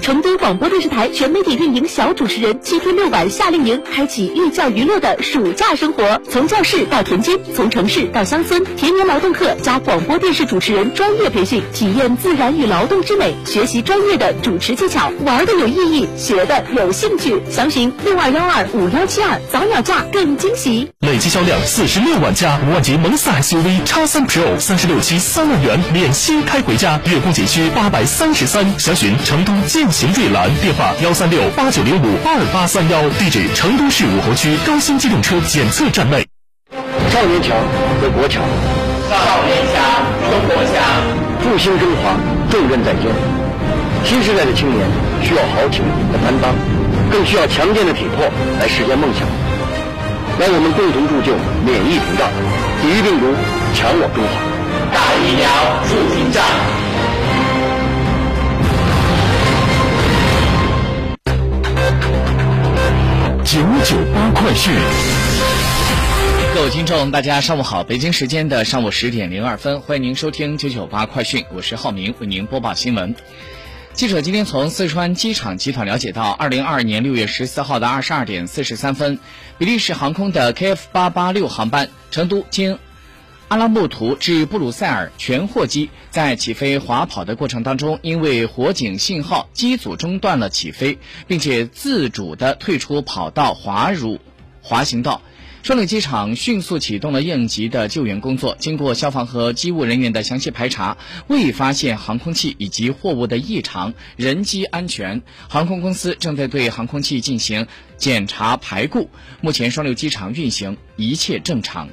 成都广播电视台全媒体运营小主持人七天六晚夏令营，开启寓教于乐的暑假生活。从教室到田间，从城市到乡村，田园劳动课加广播电视主持人专业培训，体验自然与劳动之美，学习专业的主持技巧，玩的有意义，学的有兴趣。详询六二幺二五幺七二，早鸟价更惊喜。累计销量四十六万加，五万级蒙斯 SUV 叉三 Pro 三十六期三万元免息开回家，月供仅需八百三十三。详询成都践行瑞兰，电话幺三六八九零五二八三幺，地址成都市武侯区高新机动车检测站内。少年强则国强，少年强则国强。复兴中华重任在肩，新时代的青年需要豪情和担当，更需要强健的体魄来实现梦想。让我们共同铸就免疫屏障，抵御病毒，强我中华。九八快讯。各位听众，大家上午好！北京时间的上午十点零二分，欢迎您收听九九八快讯，我是浩明，为您播报新闻。记者今天从四川机场集团了解到，二零二二年六月十四号的二十二点四十三分，比利时航空的 KF 八八六航班成都经阿拉木图至布鲁塞尔全货机在起飞滑跑的过程当中，因为火警信号，机组中断了起飞，并且自主的退出跑道，滑入滑行道。双流机场迅速启动了应急的救援工作，经过消防和机务人员的详细排查，未发现航空器以及货物的异常，人机安全。航空公司正在对航空器进行检查排固，目前双流机场运行一切正常。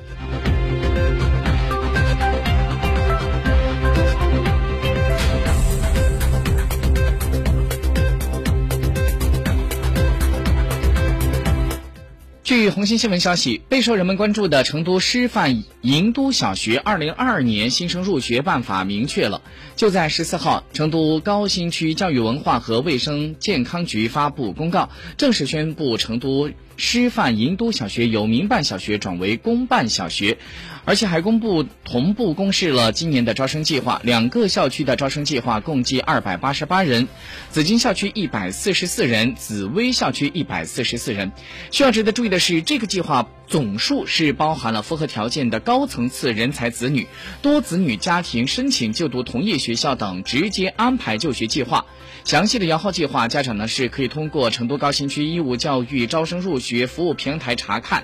据红星新闻消息，备受人们关注的成都师范银都小学二零二二年新生入学办法明确了。就在十四号，成都高新区教育文化和卫生健康局发布公告，正式宣布成都师范银都小学由民办小学转为公办小学，而且还公布同步公示了今年的招生计划。两个校区的招生计划共计二百八十八人，紫金校区一百四十四人，紫薇校区一百四十四人。需要值得注意的是，这个计划总数是包含了符合条件的高层次人才子女、多子女家庭申请就读同一学校等直接安排就学计划。详细的摇号计划，家长呢是可以通过成都高新区义务教育招生入学学服务平台查看。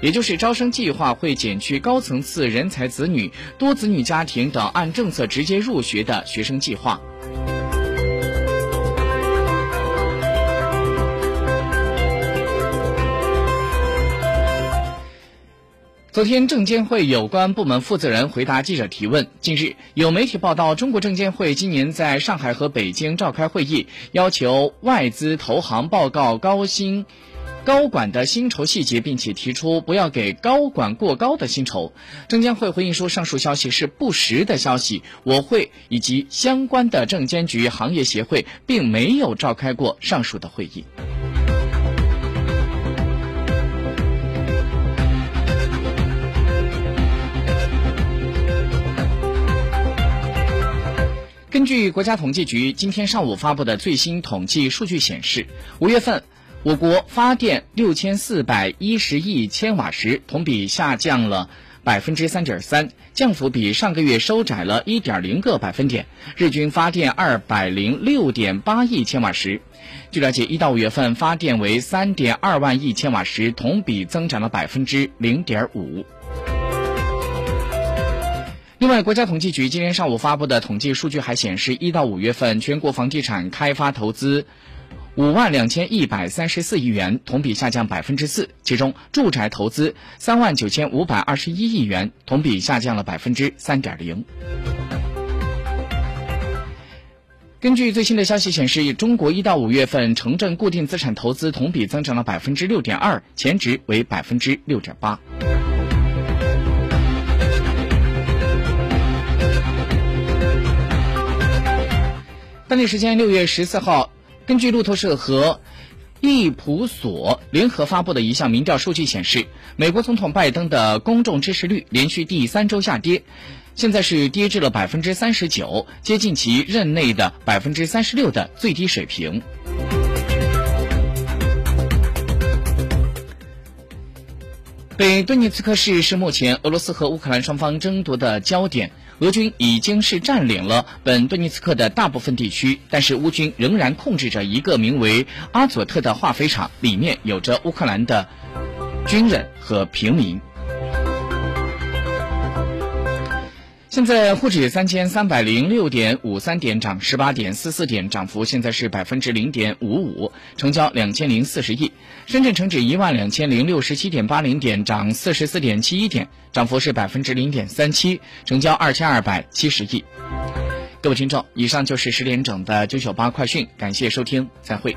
也就是招生计划会减去高层次人才子女、多子女家庭等按政策直接入学的学生计划。昨天，证监会有关部门负责人回答记者提问。近日，有媒体报道，中国证监会今年在上海和北京召开会议，要求外资投行报告高薪高管的薪酬细节，并且提出不要给高管过高的薪酬。证监会回应说，上述消息是不实的消息。我会以及相关的证监局、行业协会并没有召开过上述的会议。根据国家统计局今天上午发布的最新统计数据显示，五月份我国发电六千四百一十亿千瓦时，同比下降了百分之三点三，降幅比上个月收窄了一点零个百分点。日均发电二百零六点八亿千瓦时。据了解，一到五月份发电为三点二万亿千瓦时，同比增长了百分之零点五。另外，国家统计局今天上午发布的统计数据还显示，一到五月份全国房地产开发投资。五万两千一百三十四亿元，同比下降百分之四。其中，住宅投资三万九千五百二十一亿元，同比下降了百分之三点零。根据最新的消息显示，中国一到五月份城镇固定资产投资同比增长了百分之六点二，前值为百分之六点八。当地时间六月十四号。根据路透社和易普所联合发布的一项民调数据显示，美国总统拜登的公众支持率连续第三周下跌，现在是跌至了百分之三十九，接近其任内的百分之三十六的最低水平。北顿涅茨克市是目前俄罗斯和乌克兰双方争夺的焦点。俄军已经是占领了本顿涅茨克的大部分地区，但是乌军仍然控制着一个名为阿佐特的化肥厂，里面有着乌克兰的军人和平民。现在沪指三千三百零六点五三点涨十八点四四点，涨幅现在是百分之零点五五，成交两千零四十亿。深圳成指一万两千零六十七点八零点，涨四十四点七一点，涨幅是百分之零点三七，成交二千二百七十亿。各位听众，以上就是十点整的九九八快讯，感谢收听，再会。